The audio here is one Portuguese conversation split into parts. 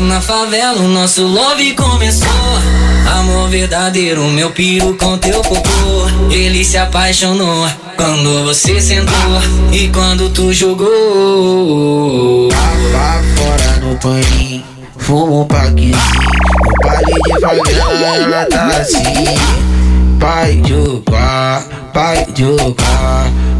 na favela o nosso love começou. Amor verdadeiro, meu piro com teu cocô. Ele se apaixonou quando você sentou e quando tu jogou. Lá fora no paninho, fumo um paquinho. No baile de favela ela tá assim. Pai jogar, pai jogar.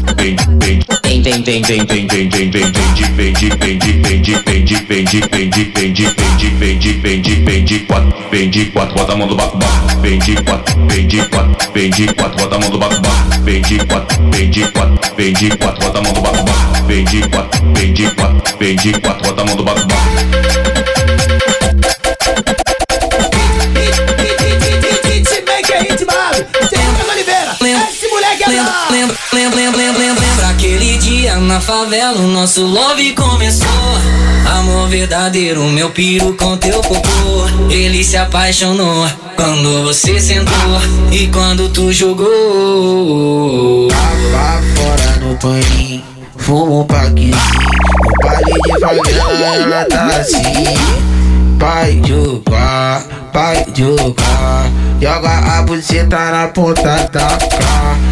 bota. Vem, vem, vem. Vem, vem, vem, de, de, vem, de, de, vem, de, de, vem, de, vem, de, vem, de, vem, de, de, vem de quatro, vem de quatro, bota a mão do baco, baco, vem de quatro, vem de quatro, vem de quatro, bota a mão do baco, baco, vem de quatro, vem de quatro, vem de quatro, bota a mão do baco, baco, vem de quatro, vem de quatro, vem de quatro, bota a mão do baco, baco. Lembra, lembra, lembra, dia na favela o nosso love começou. Amor verdadeiro, meu piro com teu cocô. Ele se apaixonou quando você sentou e quando tu jogou. Lá fora no paninho, fumo um paquinho. No baile de favela ela tá assim. Pai jogar, pai jogar. Joga a buceta na ponta da cara.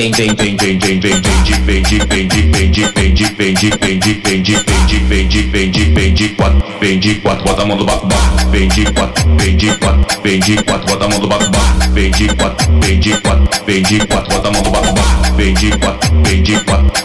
vem vende quatro, vem vende quatro,